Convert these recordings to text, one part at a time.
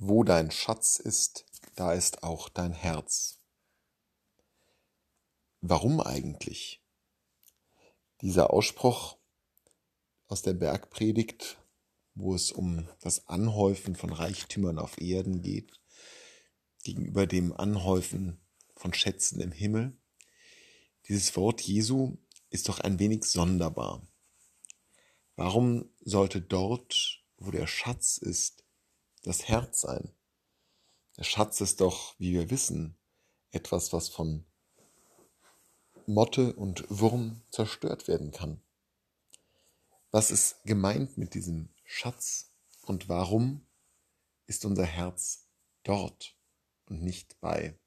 Wo dein Schatz ist, da ist auch dein Herz. Warum eigentlich? Dieser Ausspruch aus der Bergpredigt, wo es um das Anhäufen von Reichtümern auf Erden geht, gegenüber dem Anhäufen von Schätzen im Himmel. Dieses Wort Jesu ist doch ein wenig sonderbar. Warum sollte dort, wo der Schatz ist, das Herz sein. Der Schatz ist doch, wie wir wissen, etwas, was von Motte und Wurm zerstört werden kann. Was ist gemeint mit diesem Schatz und warum ist unser Herz dort und nicht bei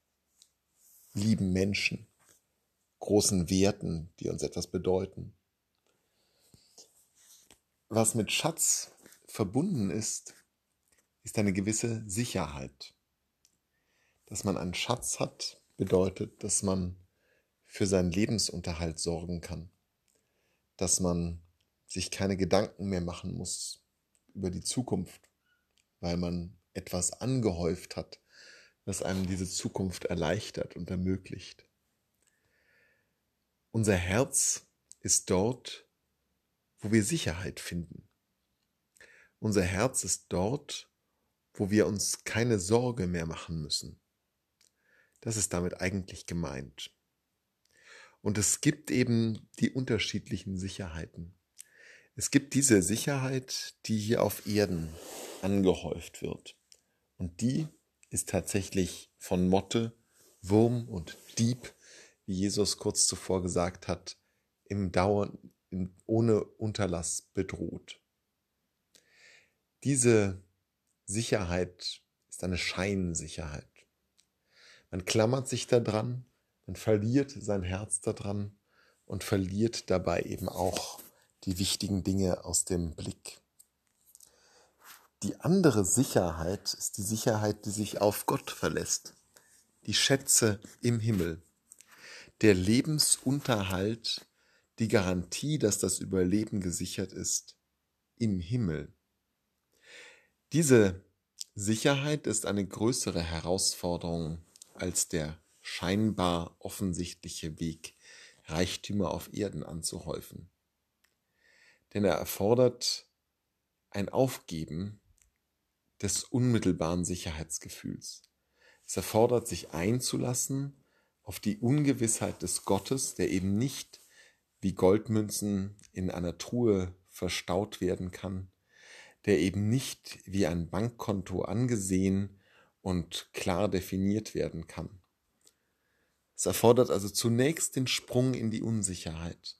lieben Menschen, großen Werten, die uns etwas bedeuten? Was mit Schatz verbunden ist, ist eine gewisse Sicherheit. Dass man einen Schatz hat, bedeutet, dass man für seinen Lebensunterhalt sorgen kann. Dass man sich keine Gedanken mehr machen muss über die Zukunft, weil man etwas angehäuft hat, das einem diese Zukunft erleichtert und ermöglicht. Unser Herz ist dort, wo wir Sicherheit finden. Unser Herz ist dort, wo wir uns keine Sorge mehr machen müssen. Das ist damit eigentlich gemeint. Und es gibt eben die unterschiedlichen Sicherheiten. Es gibt diese Sicherheit, die hier auf Erden angehäuft wird. Und die ist tatsächlich von Motte, Wurm und Dieb, wie Jesus kurz zuvor gesagt hat, im Dauer, ohne Unterlass bedroht. Diese Sicherheit ist eine Scheinsicherheit. Man klammert sich daran, man verliert sein Herz daran und verliert dabei eben auch die wichtigen Dinge aus dem Blick. Die andere Sicherheit ist die Sicherheit, die sich auf Gott verlässt. Die Schätze im Himmel. Der Lebensunterhalt, die Garantie, dass das Überleben gesichert ist im Himmel. Diese Sicherheit ist eine größere Herausforderung als der scheinbar offensichtliche Weg, Reichtümer auf Erden anzuhäufen. Denn er erfordert ein Aufgeben des unmittelbaren Sicherheitsgefühls. Es erfordert sich einzulassen auf die Ungewissheit des Gottes, der eben nicht wie Goldmünzen in einer Truhe verstaut werden kann, der eben nicht wie ein Bankkonto angesehen und klar definiert werden kann. Es erfordert also zunächst den Sprung in die Unsicherheit.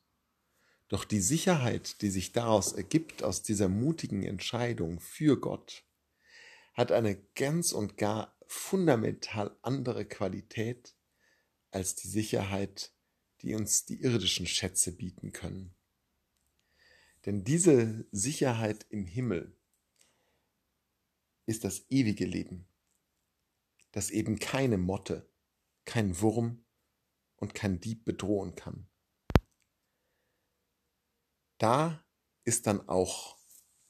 Doch die Sicherheit, die sich daraus ergibt, aus dieser mutigen Entscheidung für Gott, hat eine ganz und gar fundamental andere Qualität als die Sicherheit, die uns die irdischen Schätze bieten können. Denn diese Sicherheit im Himmel ist das ewige Leben, das eben keine Motte, kein Wurm und kein Dieb bedrohen kann. Da ist dann auch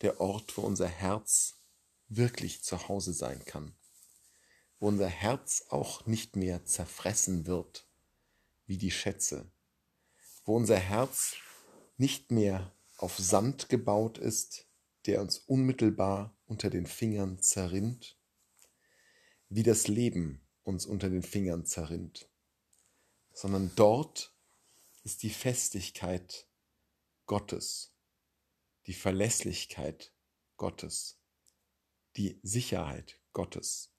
der Ort, wo unser Herz wirklich zu Hause sein kann, wo unser Herz auch nicht mehr zerfressen wird wie die Schätze, wo unser Herz nicht mehr auf Sand gebaut ist, der uns unmittelbar unter den Fingern zerrinnt, wie das Leben uns unter den Fingern zerrinnt, sondern dort ist die Festigkeit Gottes, die Verlässlichkeit Gottes, die Sicherheit Gottes.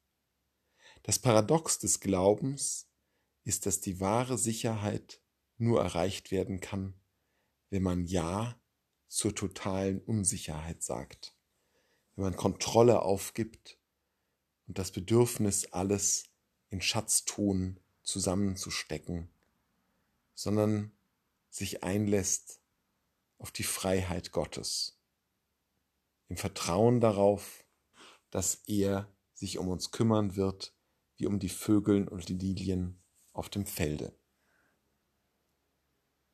Das Paradox des Glaubens ist, dass die wahre Sicherheit nur erreicht werden kann, wenn man Ja zur totalen Unsicherheit sagt, wenn man Kontrolle aufgibt und das Bedürfnis, alles in Schatzton zusammenzustecken, sondern sich einlässt auf die Freiheit Gottes, im Vertrauen darauf, dass er sich um uns kümmern wird, wie um die Vögel und die Lilien auf dem Felde.